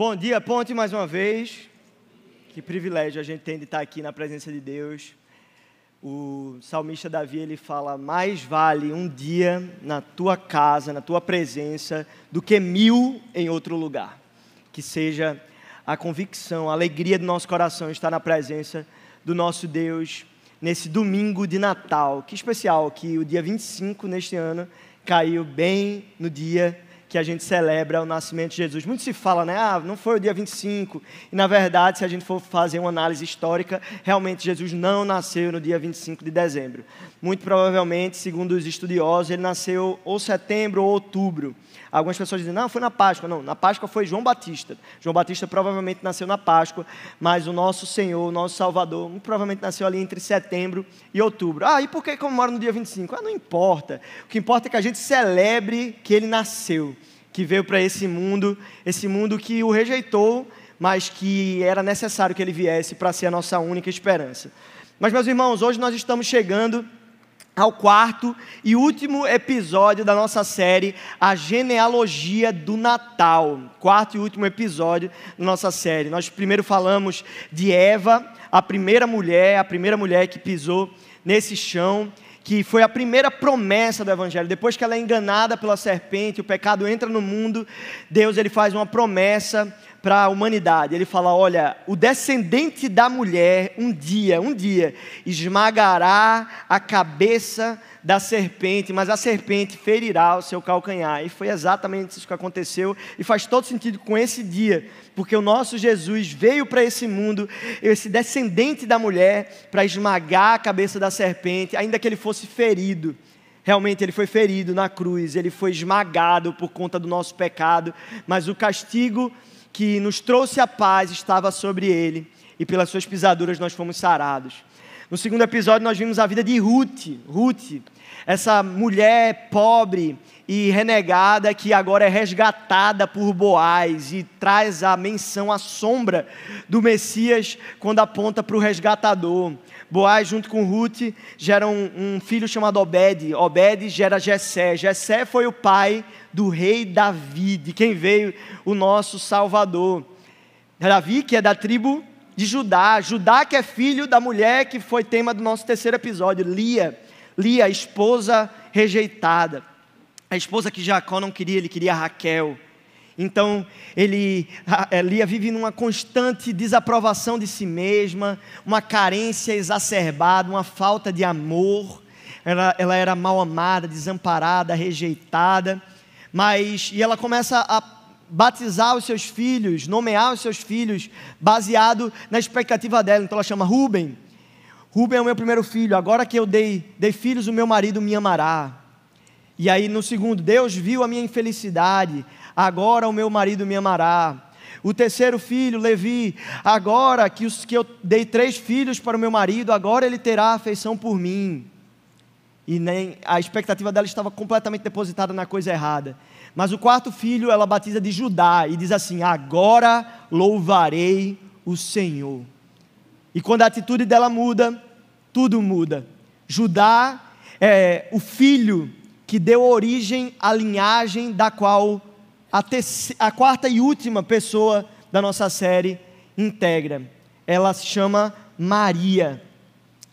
Bom dia, Ponte, mais uma vez. Que privilégio a gente tem de estar aqui na presença de Deus. O salmista Davi ele fala: mais vale um dia na tua casa, na tua presença, do que mil em outro lugar. Que seja a convicção, a alegria do nosso coração estar na presença do nosso Deus nesse domingo de Natal. Que especial que o dia 25 neste ano caiu bem no dia que a gente celebra o nascimento de Jesus. Muito se fala, né? Ah, não foi o dia 25. E na verdade, se a gente for fazer uma análise histórica, realmente Jesus não nasceu no dia 25 de dezembro. Muito provavelmente, segundo os estudiosos, ele nasceu ou setembro ou outubro. Algumas pessoas dizem, não, foi na Páscoa. Não, na Páscoa foi João Batista. João Batista provavelmente nasceu na Páscoa, mas o nosso Senhor, o nosso Salvador, provavelmente nasceu ali entre setembro e outubro. Ah, e por que comemora no dia 25? Ah, não importa. O que importa é que a gente celebre que ele nasceu, que veio para esse mundo, esse mundo que o rejeitou, mas que era necessário que ele viesse para ser a nossa única esperança. Mas, meus irmãos, hoje nós estamos chegando ao quarto e último episódio da nossa série, A Genealogia do Natal. Quarto e último episódio da nossa série. Nós primeiro falamos de Eva, a primeira mulher, a primeira mulher que pisou nesse chão, que foi a primeira promessa do evangelho. Depois que ela é enganada pela serpente, o pecado entra no mundo, Deus ele faz uma promessa para a humanidade. Ele fala: olha, o descendente da mulher, um dia, um dia, esmagará a cabeça da serpente, mas a serpente ferirá o seu calcanhar. E foi exatamente isso que aconteceu, e faz todo sentido com esse dia, porque o nosso Jesus veio para esse mundo, esse descendente da mulher, para esmagar a cabeça da serpente, ainda que ele fosse ferido. Realmente ele foi ferido na cruz, ele foi esmagado por conta do nosso pecado, mas o castigo que nos trouxe a paz estava sobre ele, e pelas suas pisaduras nós fomos sarados. No segundo episódio, nós vimos a vida de Ruth. Ruth, essa mulher pobre e renegada que agora é resgatada por Boaz e traz a menção, a sombra do Messias quando aponta para o resgatador. Boaz, junto com Ruth, gera um, um, filho chamado Obed. Obed gera Jessé. Jessé foi o pai do rei Davi, de quem veio o nosso Salvador. Davi, que é da tribo de Judá. Judá, que é filho da mulher que foi tema do nosso terceiro episódio, Lia. Lia, esposa rejeitada. A esposa que Jacó não queria, ele queria Raquel. Então, ele, Lia vive numa constante desaprovação de si mesma, uma carência exacerbada, uma falta de amor. Ela, ela era mal amada, desamparada, rejeitada. Mas, e ela começa a batizar os seus filhos, nomear os seus filhos, baseado na expectativa dela. Então ela chama Ruben. Ruben é o meu primeiro filho. Agora que eu dei, dei filhos, o meu marido me amará. E aí no segundo, Deus viu a minha infelicidade. Agora o meu marido me amará. O terceiro filho, Levi, agora que, os, que eu dei três filhos para o meu marido, agora ele terá afeição por mim e nem a expectativa dela estava completamente depositada na coisa errada. Mas o quarto filho ela batiza de Judá e diz assim: Agora louvarei o Senhor. E quando a atitude dela muda, tudo muda. Judá é o filho que deu origem à linhagem da qual a, a quarta e última pessoa da nossa série integra. Ela se chama Maria.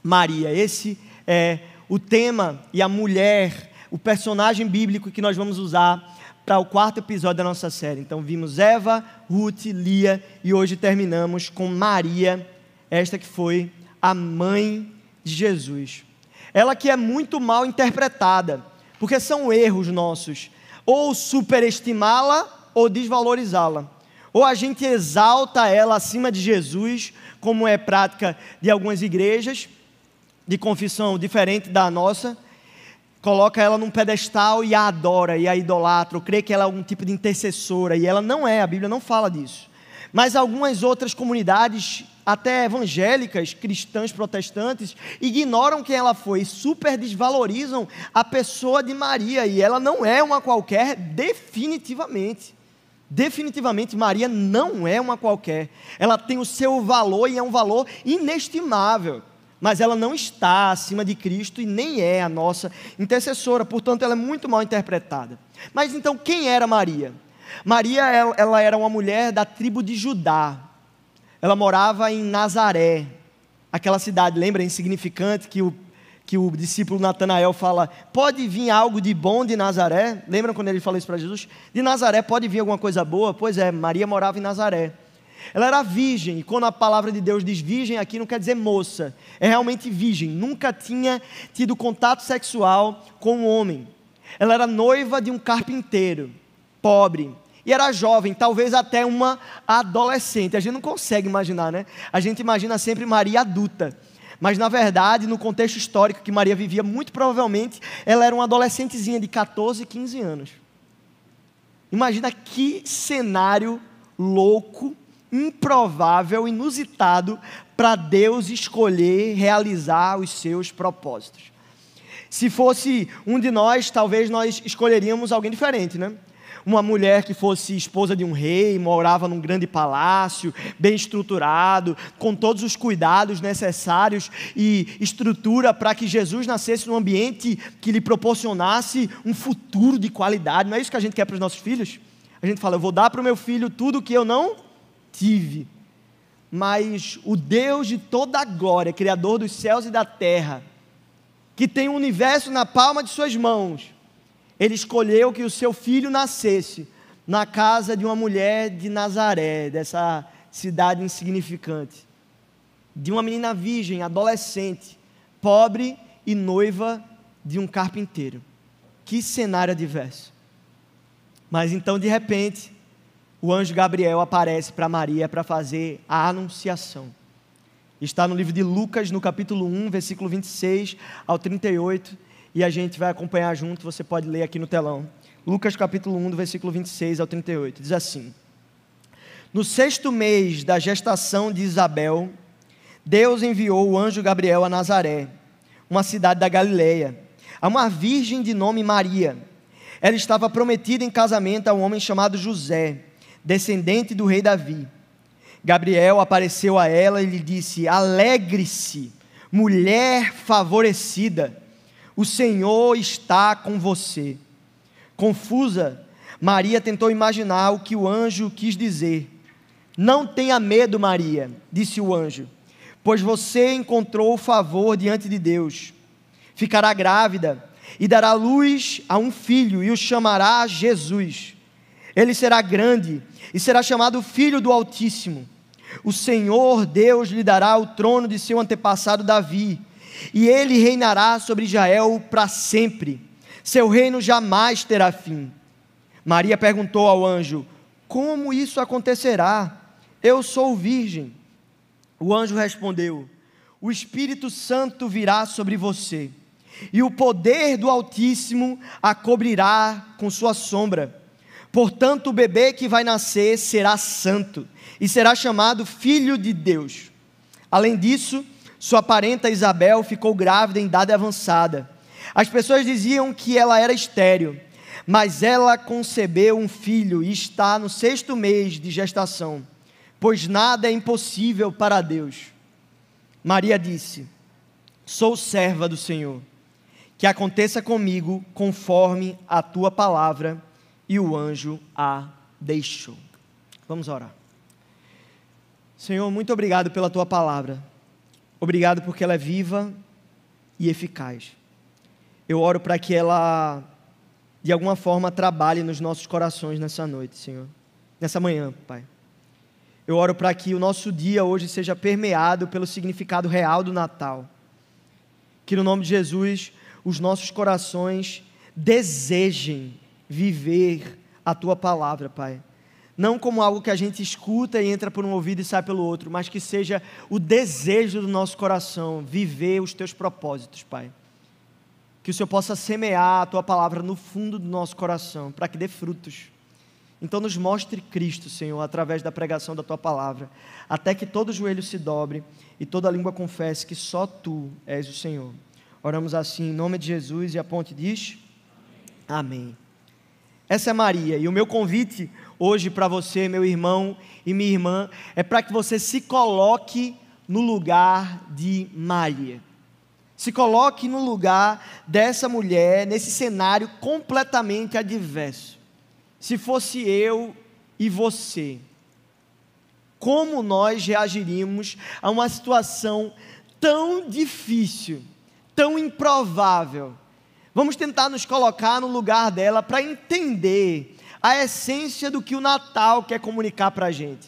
Maria, esse é o tema e a mulher, o personagem bíblico que nós vamos usar para o quarto episódio da nossa série. Então vimos Eva, Ruth, Lia e hoje terminamos com Maria, esta que foi a mãe de Jesus. Ela que é muito mal interpretada, porque são erros nossos, ou superestimá-la ou desvalorizá-la. Ou a gente exalta ela acima de Jesus, como é prática de algumas igrejas, de confissão diferente da nossa, coloca ela num pedestal e a adora, e a idolatra, ou crê que ela é algum tipo de intercessora, e ela não é, a Bíblia não fala disso. Mas algumas outras comunidades, até evangélicas, cristãs, protestantes, ignoram quem ela foi, super desvalorizam a pessoa de Maria, e ela não é uma qualquer, definitivamente. Definitivamente, Maria não é uma qualquer. Ela tem o seu valor e é um valor inestimável mas ela não está acima de Cristo e nem é a nossa intercessora, portanto, ela é muito mal interpretada. Mas então, quem era Maria? Maria, ela era uma mulher da tribo de Judá. Ela morava em Nazaré, aquela cidade, lembra, insignificante, que o, que o discípulo Natanael fala: pode vir algo de bom de Nazaré? Lembram quando ele falou isso para Jesus? De Nazaré pode vir alguma coisa boa? Pois é, Maria morava em Nazaré. Ela era virgem, e quando a palavra de Deus diz virgem aqui, não quer dizer moça, é realmente virgem, nunca tinha tido contato sexual com um homem. Ela era noiva de um carpinteiro, pobre, e era jovem, talvez até uma adolescente. A gente não consegue imaginar, né? A gente imagina sempre Maria adulta. Mas na verdade, no contexto histórico que Maria vivia, muito provavelmente ela era uma adolescentezinha de 14, 15 anos. Imagina que cenário louco improvável, inusitado para Deus escolher realizar os seus propósitos. Se fosse um de nós, talvez nós escolheríamos alguém diferente, né? Uma mulher que fosse esposa de um rei, morava num grande palácio, bem estruturado, com todos os cuidados necessários e estrutura para que Jesus nascesse num ambiente que lhe proporcionasse um futuro de qualidade. Não é isso que a gente quer para os nossos filhos? A gente fala, eu vou dar para o meu filho tudo que eu não tive. Mas o Deus de toda a glória, Criador dos céus e da terra, que tem o universo na palma de suas mãos, ele escolheu que o seu filho nascesse na casa de uma mulher de Nazaré, dessa cidade insignificante, de uma menina virgem, adolescente, pobre e noiva de um carpinteiro. Que cenário adverso. Mas então, de repente, o anjo Gabriel aparece para Maria para fazer a anunciação. Está no livro de Lucas, no capítulo 1, versículo 26 ao 38, e a gente vai acompanhar junto, você pode ler aqui no telão. Lucas, capítulo 1, do versículo 26 ao 38, diz assim: No sexto mês da gestação de Isabel, Deus enviou o anjo Gabriel a Nazaré, uma cidade da Galileia, a uma virgem de nome Maria. Ela estava prometida em casamento a um homem chamado José descendente do rei Davi. Gabriel apareceu a ela e lhe disse: Alegre-se, mulher favorecida, o Senhor está com você. Confusa, Maria tentou imaginar o que o anjo quis dizer. Não tenha medo, Maria, disse o anjo, pois você encontrou favor diante de Deus. Ficará grávida e dará luz a um filho e o chamará Jesus. Ele será grande e será chamado Filho do Altíssimo. O Senhor Deus lhe dará o trono de seu antepassado Davi, e ele reinará sobre Israel para sempre. Seu reino jamais terá fim. Maria perguntou ao anjo: Como isso acontecerá? Eu sou virgem. O anjo respondeu: O Espírito Santo virá sobre você, e o poder do Altíssimo a cobrirá com sua sombra. Portanto, o bebê que vai nascer será santo e será chamado Filho de Deus. Além disso, sua parenta Isabel ficou grávida em idade avançada. As pessoas diziam que ela era estéril, mas ela concebeu um filho e está no sexto mês de gestação, pois nada é impossível para Deus. Maria disse: Sou serva do Senhor, que aconteça comigo conforme a tua palavra e o anjo a deixou. Vamos orar. Senhor, muito obrigado pela tua palavra. Obrigado porque ela é viva e eficaz. Eu oro para que ela, de alguma forma, trabalhe nos nossos corações nessa noite, Senhor. Nessa manhã, Pai. Eu oro para que o nosso dia hoje seja permeado pelo significado real do Natal. Que no nome de Jesus, os nossos corações desejem viver a tua palavra, Pai. Não como algo que a gente escuta e entra por um ouvido e sai pelo outro, mas que seja o desejo do nosso coração viver os teus propósitos, Pai. Que o Senhor possa semear a tua palavra no fundo do nosso coração, para que dê frutos. Então, nos mostre Cristo, Senhor, através da pregação da tua palavra, até que todo joelho se dobre e toda língua confesse que só tu és o Senhor. Oramos assim em nome de Jesus e a ponte diz: Amém. Essa é Maria. E o meu convite hoje para você, meu irmão e minha irmã, é para que você se coloque no lugar de Maria. Se coloque no lugar dessa mulher, nesse cenário completamente adverso. se fosse eu e você, como nós reagiríamos a uma situação tão difícil, tão improvável? Vamos tentar nos colocar no lugar dela para entender a essência do que o Natal quer comunicar para a gente.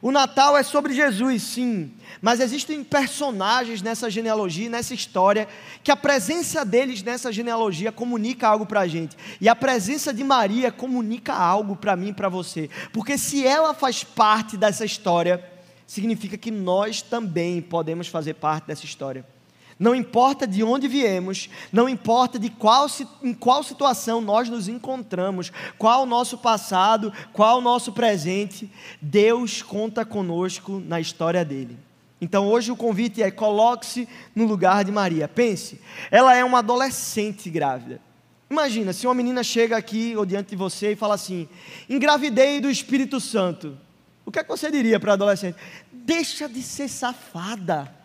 O Natal é sobre Jesus, sim, mas existem personagens nessa genealogia, nessa história, que a presença deles nessa genealogia comunica algo para a gente. E a presença de Maria comunica algo para mim e para você. Porque se ela faz parte dessa história, significa que nós também podemos fazer parte dessa história. Não importa de onde viemos, não importa de qual, em qual situação nós nos encontramos, qual o nosso passado, qual o nosso presente, Deus conta conosco na história dele. Então hoje o convite é: coloque-se no lugar de Maria. Pense, ela é uma adolescente grávida. Imagina se uma menina chega aqui ou diante de você e fala assim: engravidei do Espírito Santo. O que, é que você diria para a adolescente? Deixa de ser safada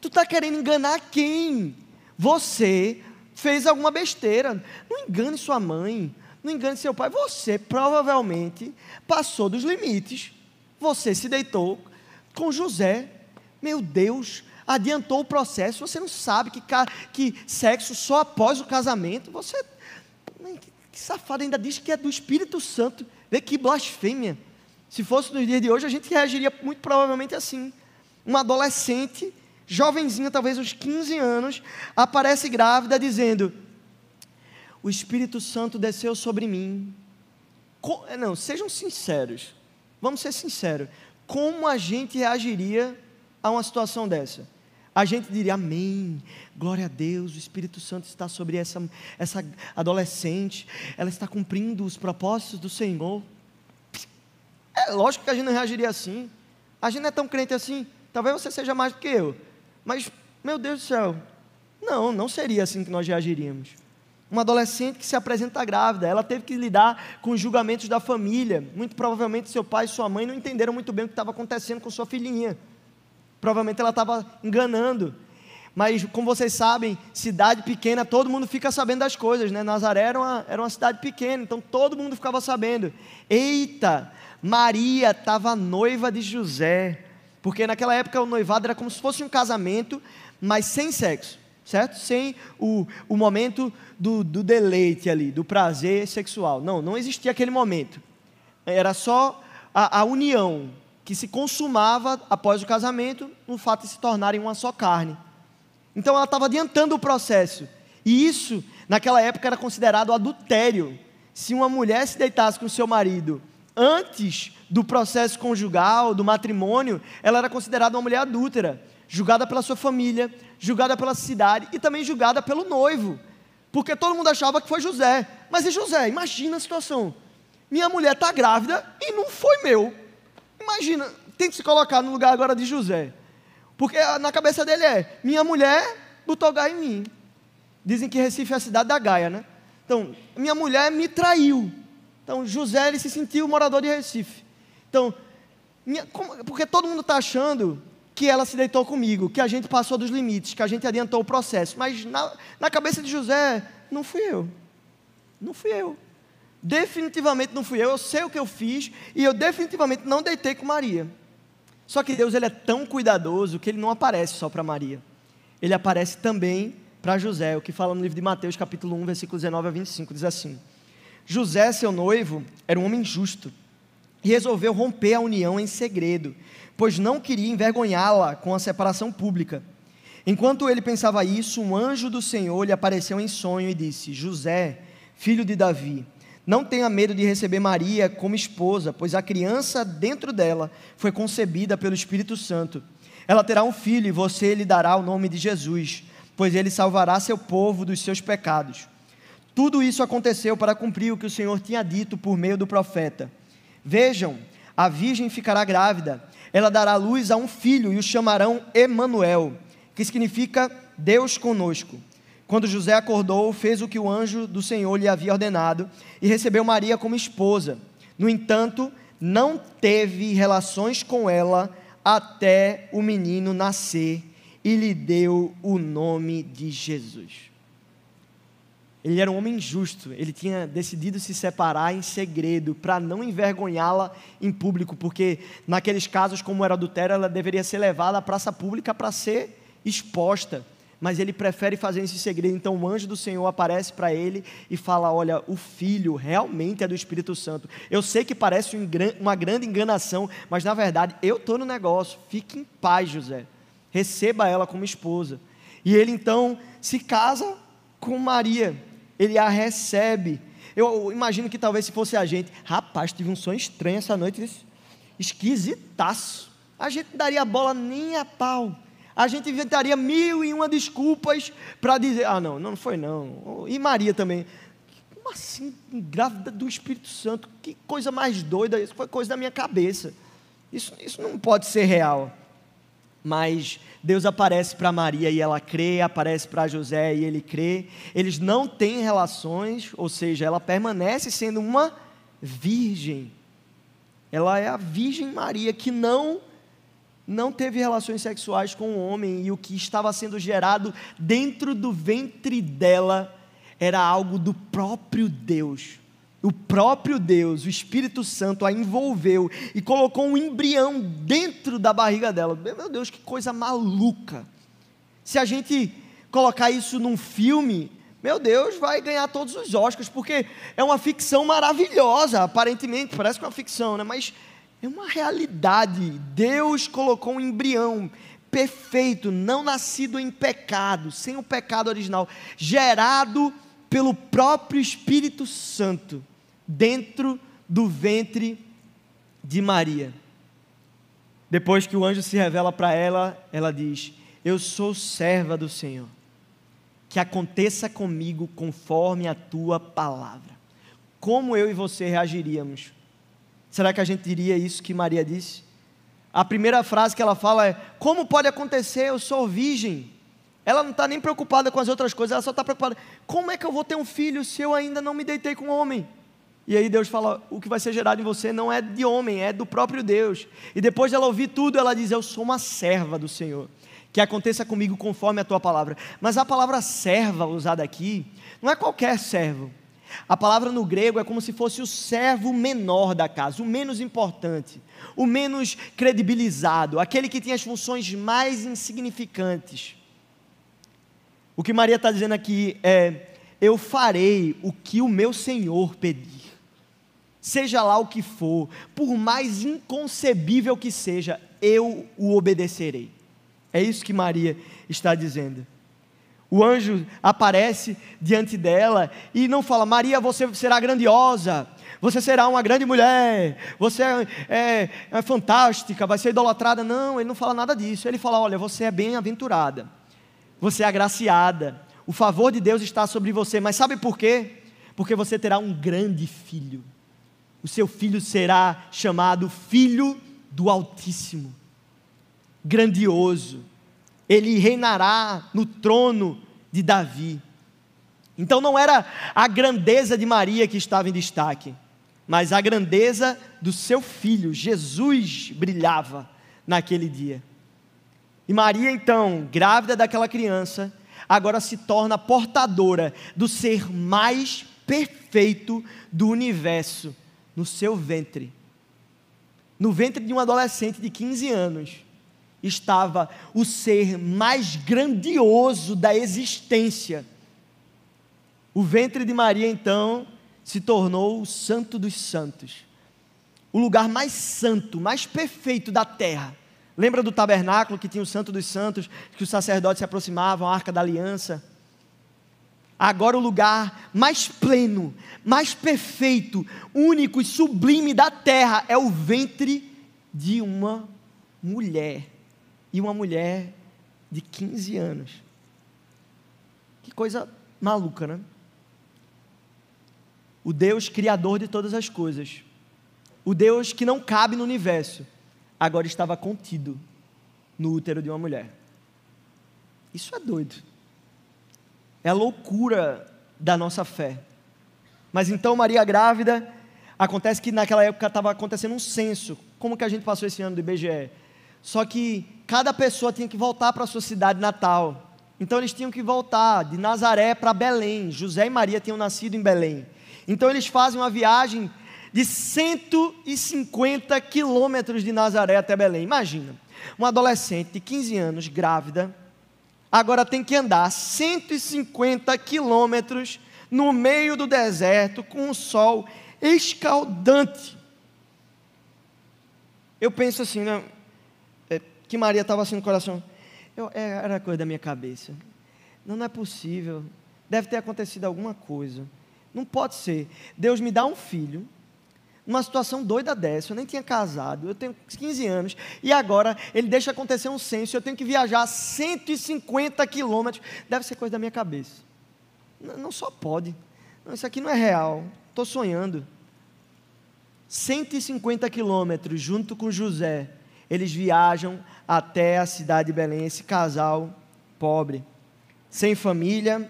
Tu está querendo enganar quem? Você fez alguma besteira. Não engane sua mãe, não engane seu pai. Você provavelmente passou dos limites. Você se deitou com José. Meu Deus, adiantou o processo. Você não sabe que, que sexo só após o casamento. Você. Que safado ainda diz que é do Espírito Santo. Vê que blasfêmia. Se fosse nos dias de hoje, a gente reagiria muito provavelmente assim. Uma adolescente jovenzinha, talvez uns 15 anos, aparece grávida dizendo: O Espírito Santo desceu sobre mim. É, não, sejam sinceros. Vamos ser sinceros. Como a gente reagiria a uma situação dessa? A gente diria amém, glória a Deus, o Espírito Santo está sobre essa, essa adolescente, ela está cumprindo os propósitos do Senhor. É lógico que a gente não reagiria assim. A gente não é tão crente assim. Talvez você seja mais do que eu. Mas, meu Deus do céu, não, não seria assim que nós reagiríamos. Uma adolescente que se apresenta grávida, ela teve que lidar com os julgamentos da família. Muito provavelmente seu pai e sua mãe não entenderam muito bem o que estava acontecendo com sua filhinha. Provavelmente ela estava enganando. Mas, como vocês sabem, cidade pequena, todo mundo fica sabendo das coisas, né? Nazaré era uma, era uma cidade pequena, então todo mundo ficava sabendo. Eita, Maria estava noiva de José. Porque naquela época o noivado era como se fosse um casamento, mas sem sexo, certo? Sem o, o momento do, do deleite ali, do prazer sexual. Não, não existia aquele momento. Era só a, a união que se consumava após o casamento, no fato de se tornarem uma só carne. Então ela estava adiantando o processo. E isso, naquela época, era considerado adultério. Se uma mulher se deitasse com seu marido antes do processo conjugal, do matrimônio, ela era considerada uma mulher adúltera, julgada pela sua família, julgada pela cidade e também julgada pelo noivo, porque todo mundo achava que foi José. Mas e José? Imagina a situação. Minha mulher está grávida e não foi meu. Imagina, tem que se colocar no lugar agora de José. Porque na cabeça dele é: minha mulher botou Gaia em mim. Dizem que Recife é a cidade da Gaia, né? Então, minha mulher me traiu. Então, José ele se sentiu morador de Recife. Então, como, porque todo mundo está achando que ela se deitou comigo, que a gente passou dos limites, que a gente adiantou o processo. Mas na, na cabeça de José, não fui eu. Não fui eu. Definitivamente não fui eu. Eu sei o que eu fiz e eu definitivamente não deitei com Maria. Só que Deus ele é tão cuidadoso que ele não aparece só para Maria. Ele aparece também para José, o que fala no livro de Mateus, capítulo 1, versículos 19 a 25, diz assim: José, seu noivo, era um homem justo e resolveu romper a união em segredo, pois não queria envergonhá-la com a separação pública. Enquanto ele pensava isso, um anjo do Senhor lhe apareceu em sonho e disse: José, filho de Davi, não tenha medo de receber Maria como esposa, pois a criança dentro dela foi concebida pelo Espírito Santo. Ela terá um filho e você lhe dará o nome de Jesus, pois ele salvará seu povo dos seus pecados. Tudo isso aconteceu para cumprir o que o Senhor tinha dito por meio do profeta. Vejam, a virgem ficará grávida, ela dará luz a um filho e o chamarão Emanuel, que significa Deus conosco. Quando José acordou, fez o que o anjo do Senhor lhe havia ordenado e recebeu Maria como esposa. No entanto, não teve relações com ela até o menino nascer e lhe deu o nome de Jesus. Ele era um homem justo, ele tinha decidido se separar em segredo para não envergonhá-la em público, porque naqueles casos, como era adultério, ela deveria ser levada à praça pública para ser exposta. Mas ele prefere fazer isso em segredo. Então o anjo do Senhor aparece para ele e fala: Olha, o filho realmente é do Espírito Santo. Eu sei que parece uma grande enganação, mas na verdade eu estou no negócio. Fique em paz, José. Receba ela como esposa. E ele então se casa com Maria ele a recebe. Eu imagino que talvez se fosse a gente, rapaz, tive um sonho estranho essa noite, esquisitaço. A gente não daria bola nem a pau. A gente inventaria mil e uma desculpas para dizer, ah, não, não foi não. E Maria também. Como assim, grávida do Espírito Santo? Que coisa mais doida, isso foi coisa da minha cabeça. Isso, isso não pode ser real. Mas Deus aparece para Maria e ela crê, aparece para José e ele crê. Eles não têm relações, ou seja, ela permanece sendo uma virgem. Ela é a Virgem Maria que não não teve relações sexuais com o homem e o que estava sendo gerado dentro do ventre dela era algo do próprio Deus o próprio Deus, o Espírito Santo, a envolveu e colocou um embrião dentro da barriga dela. Meu Deus, que coisa maluca! Se a gente colocar isso num filme, meu Deus, vai ganhar todos os Oscars, porque é uma ficção maravilhosa, aparentemente, parece que é uma ficção, né? mas é uma realidade. Deus colocou um embrião perfeito, não nascido em pecado, sem o pecado original, gerado pelo próprio Espírito Santo dentro do ventre de Maria. Depois que o anjo se revela para ela, ela diz: Eu sou serva do Senhor, que aconteça comigo conforme a tua palavra. Como eu e você reagiríamos? Será que a gente diria isso que Maria disse? A primeira frase que ela fala é: Como pode acontecer? Eu sou virgem. Ela não está nem preocupada com as outras coisas, ela só está preocupada: Como é que eu vou ter um filho se eu ainda não me deitei com um homem? E aí Deus fala: o que vai ser gerado em você não é de homem, é do próprio Deus. E depois de ela ouvir tudo, ela diz: Eu sou uma serva do Senhor. Que aconteça comigo conforme a tua palavra. Mas a palavra serva usada aqui não é qualquer servo. A palavra no grego é como se fosse o servo menor da casa, o menos importante, o menos credibilizado, aquele que tem as funções mais insignificantes. O que Maria está dizendo aqui é: Eu farei o que o meu Senhor pedir seja lá o que for, por mais inconcebível que seja, eu o obedecerei. É isso que Maria está dizendo. O anjo aparece diante dela e não fala: Maria, você será grandiosa, você será uma grande mulher, você é, é, é fantástica, vai ser idolatrada. Não, ele não fala nada disso. Ele fala: Olha, você é bem-aventurada, você é agraciada, o favor de Deus está sobre você. Mas sabe por quê? Porque você terá um grande filho o seu filho será chamado Filho do Altíssimo, grandioso. Ele reinará no trono de Davi. Então não era a grandeza de Maria que estava em destaque, mas a grandeza do seu filho, Jesus, brilhava naquele dia. E Maria, então, grávida daquela criança, agora se torna portadora do ser mais perfeito do universo no seu ventre, no ventre de um adolescente de 15 anos, estava o ser mais grandioso da existência. O ventre de Maria, então, se tornou o Santo dos Santos, o lugar mais santo, mais perfeito da terra. Lembra do tabernáculo que tinha o Santo dos Santos, que os sacerdotes se aproximavam, a arca da aliança? Agora, o lugar mais pleno, mais perfeito, único e sublime da terra é o ventre de uma mulher. E uma mulher de 15 anos. Que coisa maluca, né? O Deus criador de todas as coisas, o Deus que não cabe no universo, agora estava contido no útero de uma mulher. Isso é doido é a loucura da nossa fé. Mas então Maria grávida, acontece que naquela época estava acontecendo um censo, como que a gente passou esse ano do IBGE. Só que cada pessoa tinha que voltar para a sua cidade natal Então eles tinham que voltar de Nazaré para Belém. José e Maria tinham nascido em Belém. Então eles fazem uma viagem de 150 quilômetros de Nazaré até Belém. Imagina, uma adolescente de 15 anos, grávida, agora tem que andar 150 quilômetros no meio do deserto com um sol escaldante. Eu penso assim, né, é, que Maria estava assim no coração. Eu, é, era coisa da minha cabeça. Não, não é possível. Deve ter acontecido alguma coisa. Não pode ser. Deus me dá um filho, numa situação doida dessa. Eu nem tinha casado, eu tenho 15 anos, e agora ele deixa acontecer um censo. Eu tenho que viajar 150 quilômetros. Deve ser coisa da minha cabeça. Não, não só pode. Não, isso aqui não é real. Estou sonhando. 150 quilômetros junto com José. Eles viajam até a cidade de Belém. Esse casal pobre, sem família,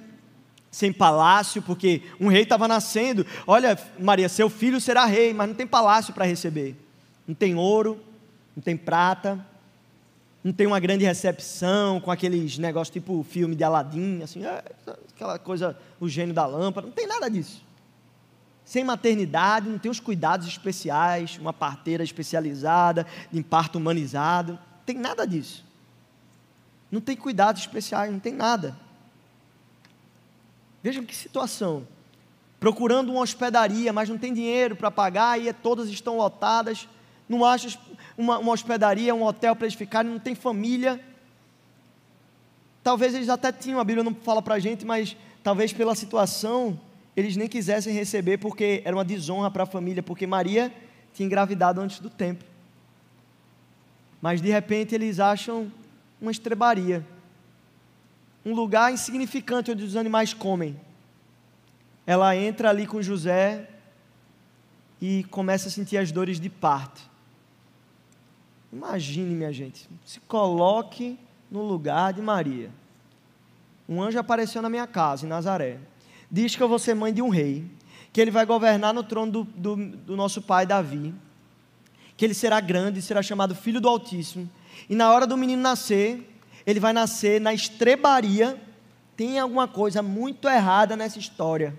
sem palácio, porque um rei estava nascendo. Olha, Maria, seu filho será rei, mas não tem palácio para receber. Não tem ouro, não tem prata, não tem uma grande recepção com aqueles negócios tipo filme de Aladim, assim, é, aquela coisa, o gênio da lâmpada, não tem nada disso. Sem maternidade, não tem os cuidados especiais, uma parteira especializada, em parto humanizado, não tem nada disso. Não tem cuidados especiais, não tem nada. Vejam que situação. Procurando uma hospedaria, mas não tem dinheiro para pagar e todas estão lotadas. Não acha uma, uma hospedaria, um hotel para eles ficarem, não tem família. Talvez eles até tinham, a Bíblia não fala para a gente, mas talvez pela situação eles nem quisessem receber porque era uma desonra para a família, porque Maria tinha engravidado antes do tempo. Mas de repente eles acham uma estrebaria um lugar insignificante onde os animais comem. Ela entra ali com José e começa a sentir as dores de parto. Imagine, minha gente, se coloque no lugar de Maria. Um anjo apareceu na minha casa, em Nazaré. Diz que eu vou ser mãe de um rei, que ele vai governar no trono do, do, do nosso pai Davi, que ele será grande, será chamado Filho do Altíssimo. E na hora do menino nascer, ele vai nascer na estrebaria. Tem alguma coisa muito errada nessa história.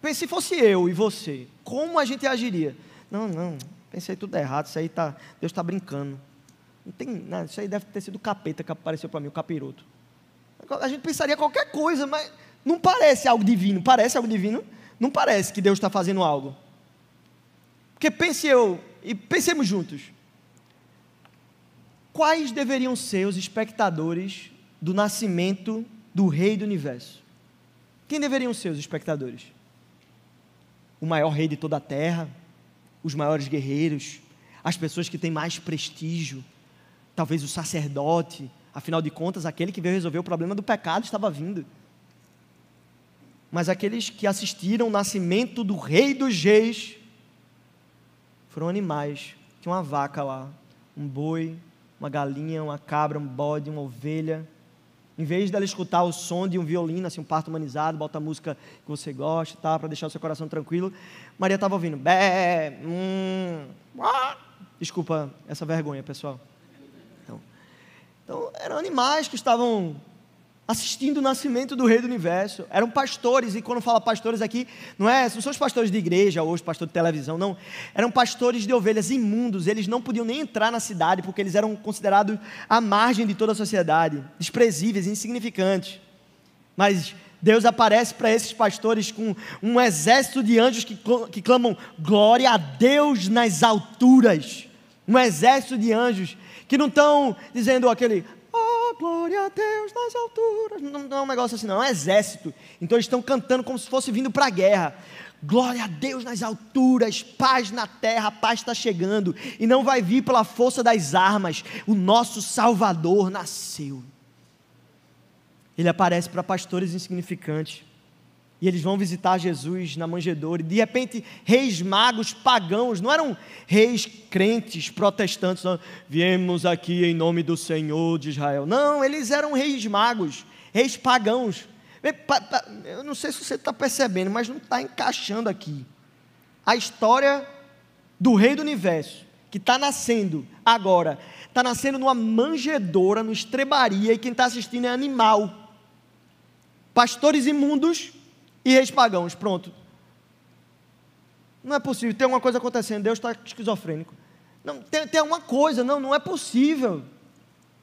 Pense se fosse eu e você, como a gente agiria? Não, não, pensei tudo errado, isso aí tá, Deus está brincando. Não tem isso aí deve ter sido o capeta que apareceu para mim, o capiroto. A gente pensaria qualquer coisa, mas não parece algo divino. Parece algo divino? Não parece que Deus está fazendo algo. Porque pense eu, e pensemos juntos quais deveriam ser os espectadores do nascimento do Rei do Universo? Quem deveriam ser os espectadores? O maior rei de toda a terra, os maiores guerreiros, as pessoas que têm mais prestígio, talvez o sacerdote, afinal de contas, aquele que veio resolver o problema do pecado estava vindo. Mas aqueles que assistiram o nascimento do Rei dos Reis foram animais. Tinha uma vaca lá, um boi, uma galinha, uma cabra, um bode, uma ovelha. Em vez dela escutar o som de um violino, assim, um parto humanizado, bota a música que você gosta, tá, para deixar o seu coração tranquilo, Maria estava ouvindo. Bé, hum, Desculpa essa vergonha, pessoal. Então, então, eram animais que estavam assistindo o nascimento do rei do universo. Eram pastores, e quando fala pastores aqui, não, é, não são os pastores de igreja ou os pastores de televisão, não. Eram pastores de ovelhas imundos, eles não podiam nem entrar na cidade, porque eles eram considerados à margem de toda a sociedade, desprezíveis, insignificantes. Mas Deus aparece para esses pastores com um exército de anjos que, que clamam glória a Deus nas alturas. Um exército de anjos que não estão dizendo aquele glória a Deus nas alturas. Não, não é um negócio assim, não, é um exército. Então eles estão cantando como se fosse vindo para a guerra. Glória a Deus nas alturas, paz na terra, paz está chegando. E não vai vir pela força das armas. O nosso Salvador nasceu. Ele aparece para pastores insignificantes e eles vão visitar Jesus na manjedoura. E de repente, reis magos pagãos, não eram reis crentes, protestantes, não. viemos aqui em nome do Senhor de Israel. Não, eles eram reis magos, reis pagãos. Eu não sei se você está percebendo, mas não está encaixando aqui. A história do rei do universo, que está nascendo agora, está nascendo numa manjedoura, no estrebaria, e quem está assistindo é animal. Pastores imundos e reis pagãos. Pronto. Não é possível, tem alguma coisa acontecendo, Deus está esquizofrênico. Não, tem, tem alguma coisa, não, não é possível.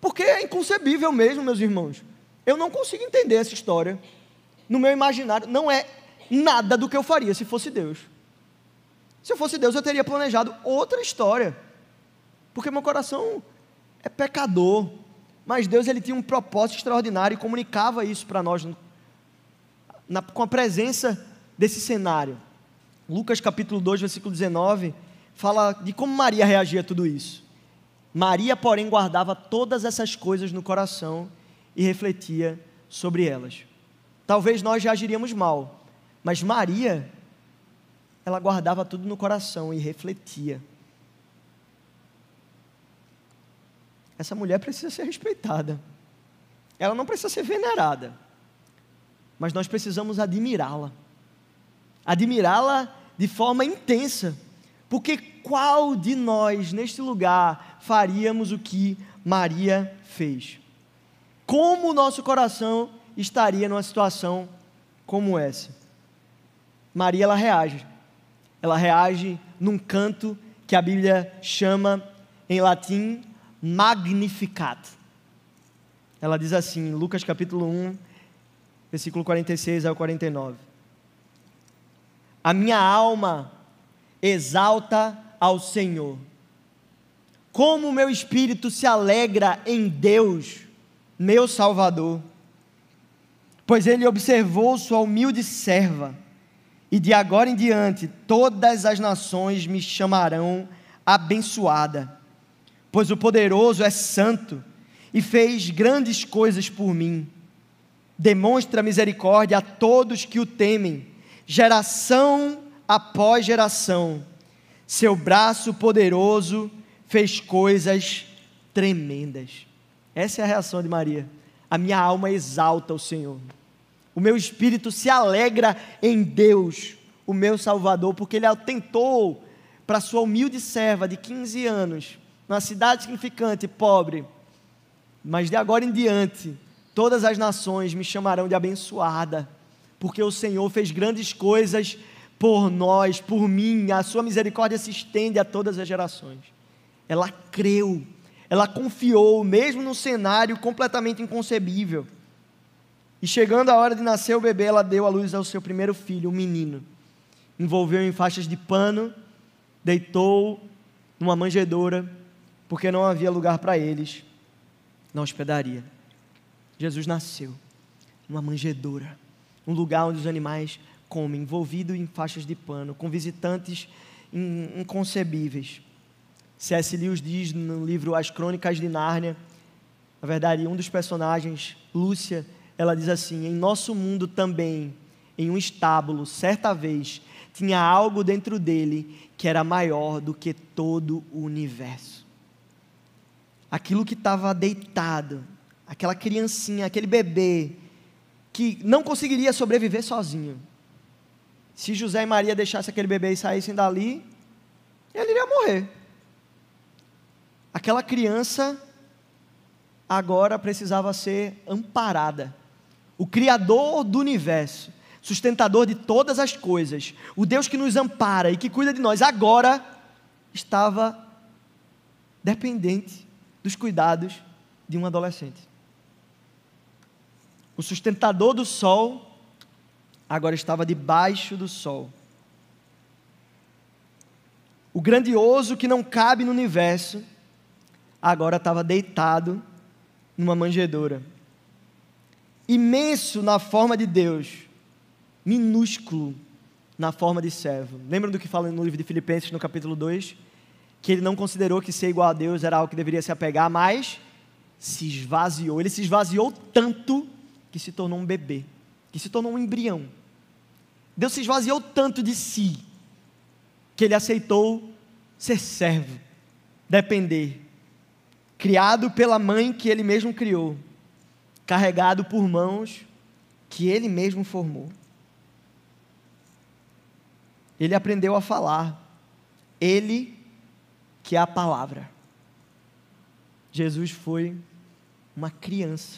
Porque é inconcebível mesmo, meus irmãos. Eu não consigo entender essa história. No meu imaginário, não é nada do que eu faria se fosse Deus. Se eu fosse Deus, eu teria planejado outra história. Porque meu coração é pecador. Mas Deus ele tinha um propósito extraordinário e comunicava isso para nós na, com a presença desse cenário. Lucas capítulo 2, versículo 19, fala de como Maria reagia a tudo isso. Maria, porém, guardava todas essas coisas no coração e refletia sobre elas. Talvez nós reagiríamos mal, mas Maria, ela guardava tudo no coração e refletia. Essa mulher precisa ser respeitada. Ela não precisa ser venerada. Mas nós precisamos admirá-la. Admirá-la de forma intensa. Porque qual de nós neste lugar faríamos o que Maria fez? Como o nosso coração estaria numa situação como essa. Maria ela reage. Ela reage num canto que a Bíblia chama em latim Magnificat. Ela diz assim, Lucas capítulo 1, versículo 46 ao 49. A minha alma exalta ao Senhor. Como o meu espírito se alegra em Deus, meu Salvador pois ele observou sua humilde serva, e de agora em diante todas as nações me chamarão abençoada, pois o poderoso é santo e fez grandes coisas por mim. Demonstra misericórdia a todos que o temem, geração após geração. Seu braço poderoso fez coisas tremendas. Essa é a reação de Maria. A minha alma exalta o Senhor. O meu espírito se alegra em Deus, o meu Salvador, porque Ele atentou para sua humilde serva de 15 anos, numa cidade significante, pobre. Mas de agora em diante, todas as nações me chamarão de abençoada, porque o Senhor fez grandes coisas por nós, por mim, a sua misericórdia se estende a todas as gerações. Ela creu, ela confiou, mesmo num cenário completamente inconcebível. E chegando a hora de nascer o bebê, ela deu à luz ao seu primeiro filho, um menino. Envolveu em faixas de pano, deitou numa manjedoura, porque não havia lugar para eles na hospedaria. Jesus nasceu numa manjedoura, um lugar onde os animais comem, envolvido em faixas de pano, com visitantes inconcebíveis. C.S. Lewis diz no livro As Crônicas de Nárnia, na verdade, um dos personagens, Lúcia, ela diz assim: Em nosso mundo também, em um estábulo, certa vez, tinha algo dentro dele que era maior do que todo o universo. Aquilo que estava deitado, aquela criancinha, aquele bebê, que não conseguiria sobreviver sozinho. Se José e Maria deixassem aquele bebê e saíssem dali, ele iria morrer. Aquela criança agora precisava ser amparada o Criador do universo, sustentador de todas as coisas, o Deus que nos ampara e que cuida de nós, agora estava dependente dos cuidados de um adolescente. O sustentador do sol agora estava debaixo do sol. O grandioso que não cabe no universo agora estava deitado numa manjedoura imenso na forma de Deus, minúsculo na forma de servo. Lembram do que fala no livro de Filipenses, no capítulo 2? Que ele não considerou que ser igual a Deus era algo que deveria se apegar, mas se esvaziou. Ele se esvaziou tanto que se tornou um bebê, que se tornou um embrião. Deus se esvaziou tanto de si, que ele aceitou ser servo, depender. Criado pela mãe que ele mesmo criou carregado por mãos que ele mesmo formou. Ele aprendeu a falar. Ele que é a palavra. Jesus foi uma criança.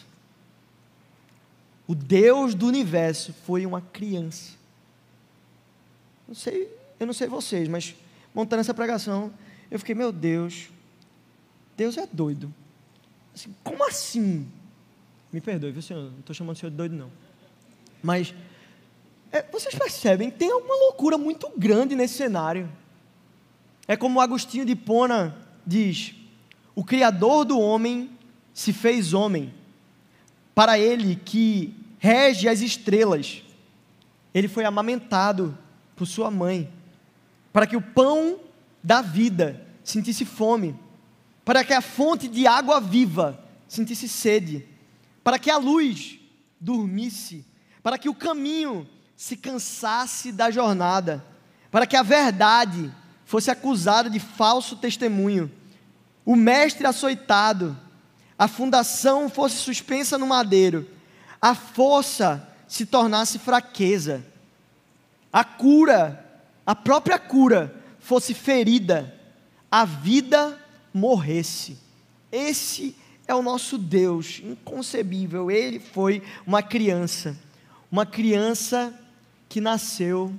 O Deus do universo foi uma criança. Não sei, eu não sei vocês, mas montando essa pregação, eu fiquei, meu Deus, Deus é doido. Assim, como assim? Me perdoe, viu, senhor? Não estou chamando o senhor de doido, não. Mas é, vocês percebem, tem alguma loucura muito grande nesse cenário. É como o Agostinho de Pona diz: o Criador do homem se fez homem. Para ele que rege as estrelas, ele foi amamentado por sua mãe, para que o pão da vida sentisse fome, para que a fonte de água viva sentisse sede, para que a luz dormisse, para que o caminho se cansasse da jornada, para que a verdade fosse acusada de falso testemunho, o mestre açoitado, a fundação fosse suspensa no madeiro, a força se tornasse fraqueza, a cura, a própria cura, fosse ferida, a vida morresse. Esse é o nosso Deus, inconcebível. Ele foi uma criança, uma criança que nasceu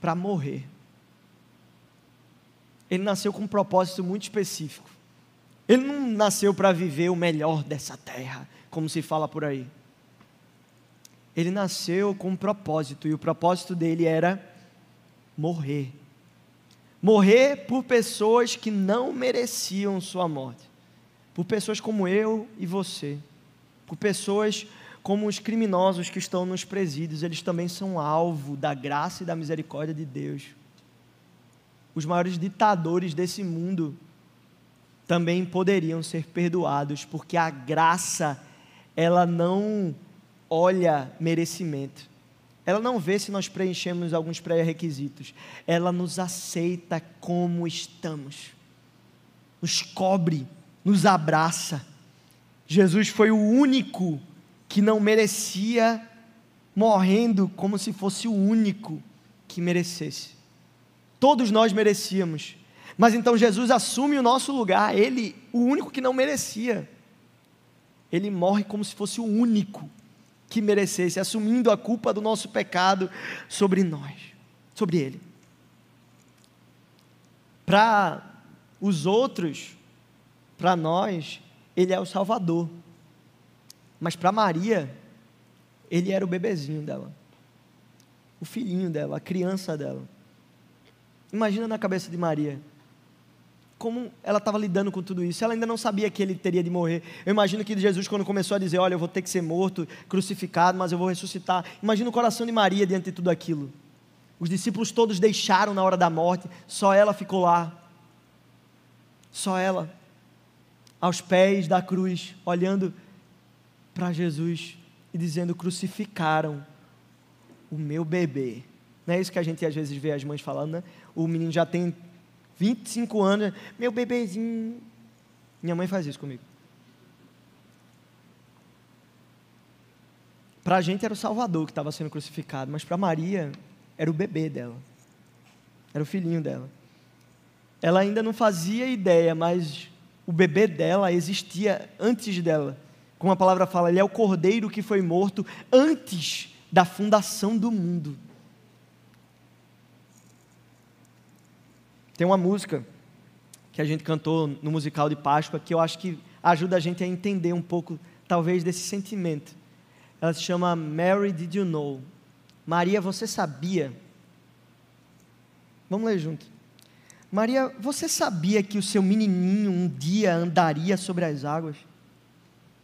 para morrer. Ele nasceu com um propósito muito específico. Ele não nasceu para viver o melhor dessa terra, como se fala por aí. Ele nasceu com um propósito, e o propósito dele era morrer. Morrer por pessoas que não mereciam sua morte. Por pessoas como eu e você. Por pessoas como os criminosos que estão nos presídios, eles também são alvo da graça e da misericórdia de Deus. Os maiores ditadores desse mundo também poderiam ser perdoados, porque a graça, ela não olha merecimento. Ela não vê se nós preenchemos alguns pré-requisitos. Ela nos aceita como estamos. Nos cobre, nos abraça. Jesus foi o único que não merecia, morrendo como se fosse o único que merecesse. Todos nós merecíamos, mas então Jesus assume o nosso lugar, ele, o único que não merecia. Ele morre como se fosse o único que merecesse, assumindo a culpa do nosso pecado sobre nós, sobre ele. Para os outros, para nós, ele é o Salvador. Mas para Maria, ele era o bebezinho dela, o filhinho dela, a criança dela. Imagina na cabeça de Maria, como ela estava lidando com tudo isso. Ela ainda não sabia que ele teria de morrer. Eu imagino que Jesus, quando começou a dizer: Olha, eu vou ter que ser morto, crucificado, mas eu vou ressuscitar. Imagina o coração de Maria diante de tudo aquilo. Os discípulos todos deixaram na hora da morte, só ela ficou lá. Só ela, aos pés da cruz, olhando para Jesus e dizendo: crucificaram o meu bebê. Não é isso que a gente às vezes vê as mães falando, né? O menino já tem 25 anos, meu bebezinho. Minha mãe faz isso comigo. Para a gente era o Salvador que estava sendo crucificado, mas para Maria era o bebê dela, era o filhinho dela. Ela ainda não fazia ideia, mas o bebê dela existia antes dela. Como a palavra fala, ele é o cordeiro que foi morto antes da fundação do mundo. Tem uma música que a gente cantou no musical de Páscoa que eu acho que ajuda a gente a entender um pouco, talvez, desse sentimento. Ela se chama Mary Did You Know? Maria, você sabia? Vamos ler junto. Maria, você sabia que o seu menininho um dia andaria sobre as águas?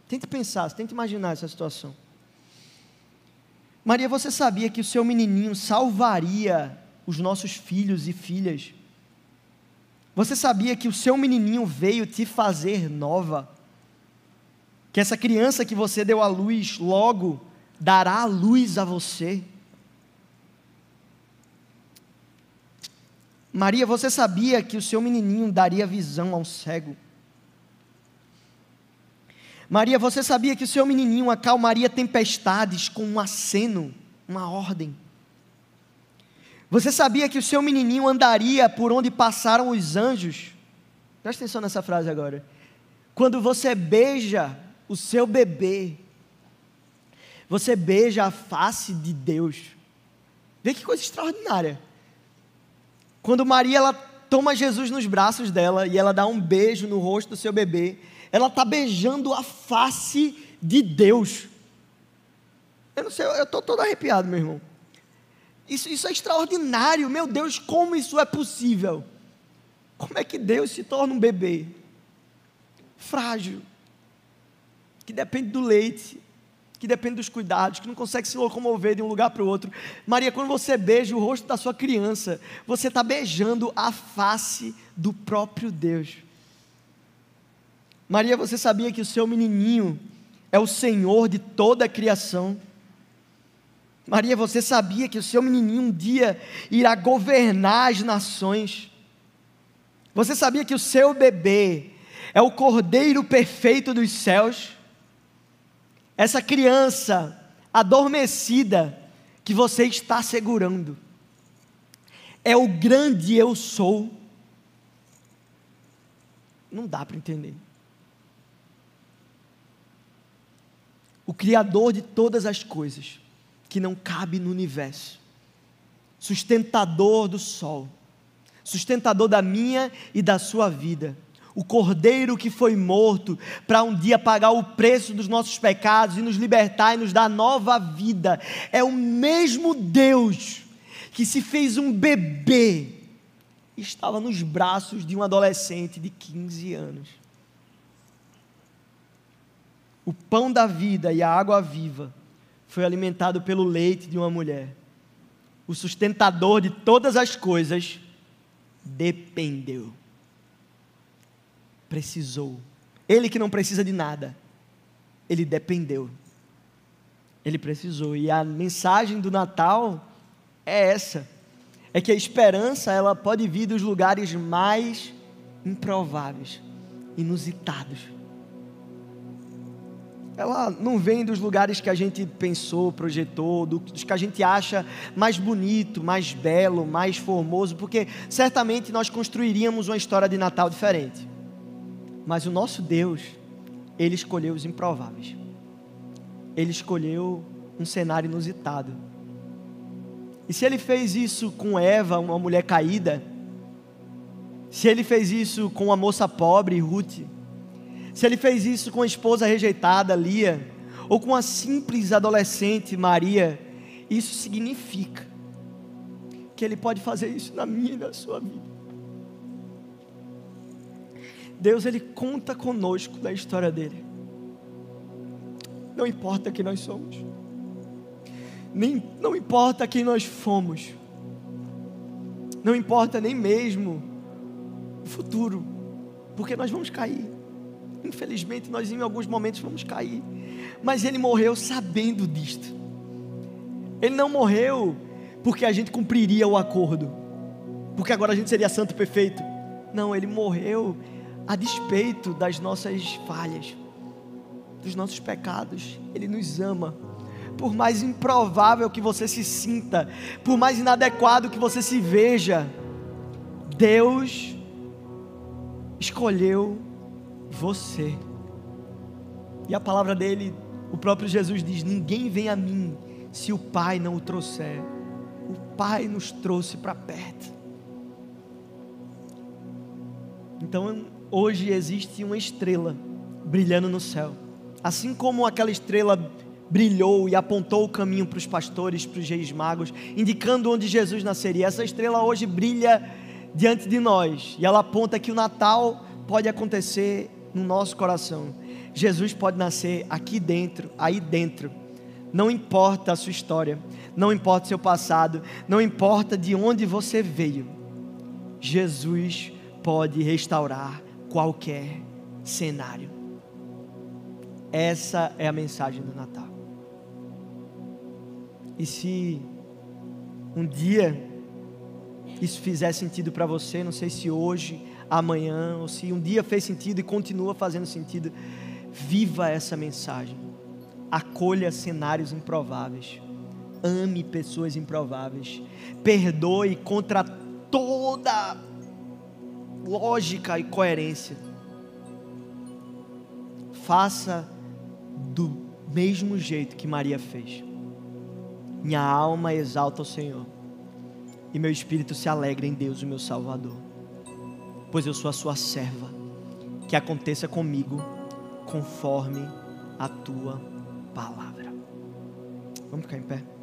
Tente pensar, tente imaginar essa situação. Maria, você sabia que o seu menininho salvaria os nossos filhos e filhas? Você sabia que o seu menininho veio te fazer nova? Que essa criança que você deu à luz logo dará a luz a você? Maria, você sabia que o seu menininho daria visão ao cego? Maria, você sabia que o seu menininho acalmaria tempestades com um aceno, uma ordem? Você sabia que o seu menininho andaria por onde passaram os anjos? Presta atenção nessa frase agora. Quando você beija o seu bebê, você beija a face de Deus. Vê que coisa extraordinária. Quando Maria ela toma Jesus nos braços dela e ela dá um beijo no rosto do seu bebê, ela está beijando a face de Deus. Eu não sei, eu estou todo arrepiado, meu irmão. Isso, isso é extraordinário, meu Deus, como isso é possível? Como é que Deus se torna um bebê? Frágil, que depende do leite, que depende dos cuidados, que não consegue se locomover de um lugar para o outro. Maria, quando você beija o rosto da sua criança, você está beijando a face do próprio Deus. Maria, você sabia que o seu menininho é o Senhor de toda a criação? Maria, você sabia que o seu menininho um dia irá governar as nações? Você sabia que o seu bebê é o cordeiro perfeito dos céus? Essa criança adormecida que você está segurando é o grande eu sou. Não dá para entender. O Criador de todas as coisas que não cabe no universo, sustentador do sol, sustentador da minha e da sua vida, o cordeiro que foi morto para um dia pagar o preço dos nossos pecados e nos libertar e nos dar nova vida, é o mesmo Deus que se fez um bebê e estava nos braços de um adolescente de 15 anos. O pão da vida e a água viva foi alimentado pelo leite de uma mulher. O sustentador de todas as coisas dependeu. Precisou. Ele que não precisa de nada, ele dependeu. Ele precisou. E a mensagem do Natal é essa: é que a esperança ela pode vir dos lugares mais improváveis, inusitados ela não vem dos lugares que a gente pensou, projetou, dos que a gente acha mais bonito, mais belo, mais formoso, porque certamente nós construiríamos uma história de Natal diferente. Mas o nosso Deus, ele escolheu os improváveis. Ele escolheu um cenário inusitado. E se ele fez isso com Eva, uma mulher caída, se ele fez isso com uma moça pobre, Ruth, se ele fez isso com a esposa rejeitada, Lia, ou com a simples adolescente, Maria, isso significa que ele pode fazer isso na minha e na sua vida. Deus, ele conta conosco da história dele. Não importa quem nós somos, nem, não importa quem nós fomos, não importa nem mesmo o futuro, porque nós vamos cair. Infelizmente, nós em alguns momentos vamos cair. Mas ele morreu sabendo disto. Ele não morreu porque a gente cumpriria o acordo, porque agora a gente seria santo perfeito. Não, ele morreu a despeito das nossas falhas, dos nossos pecados. Ele nos ama. Por mais improvável que você se sinta, por mais inadequado que você se veja, Deus escolheu você. E a palavra dele, o próprio Jesus diz: Ninguém vem a mim se o Pai não o trouxer. O Pai nos trouxe para perto. Então, hoje existe uma estrela brilhando no céu. Assim como aquela estrela brilhou e apontou o caminho para os pastores, para os reis magos, indicando onde Jesus nasceria. Essa estrela hoje brilha diante de nós e ela aponta que o Natal pode acontecer no nosso coração. Jesus pode nascer aqui dentro, aí dentro. Não importa a sua história, não importa o seu passado, não importa de onde você veio. Jesus pode restaurar qualquer cenário. Essa é a mensagem do Natal. E se um dia isso fizer sentido para você, não sei se hoje, amanhã, ou se um dia fez sentido e continua fazendo sentido, viva essa mensagem. Acolha cenários improváveis. Ame pessoas improváveis. Perdoe contra toda lógica e coerência. Faça do mesmo jeito que Maria fez. Minha alma exalta o Senhor, e meu espírito se alegra em Deus, o meu Salvador, pois eu sou a sua serva. Que aconteça comigo conforme a tua palavra. Vamos ficar em pé?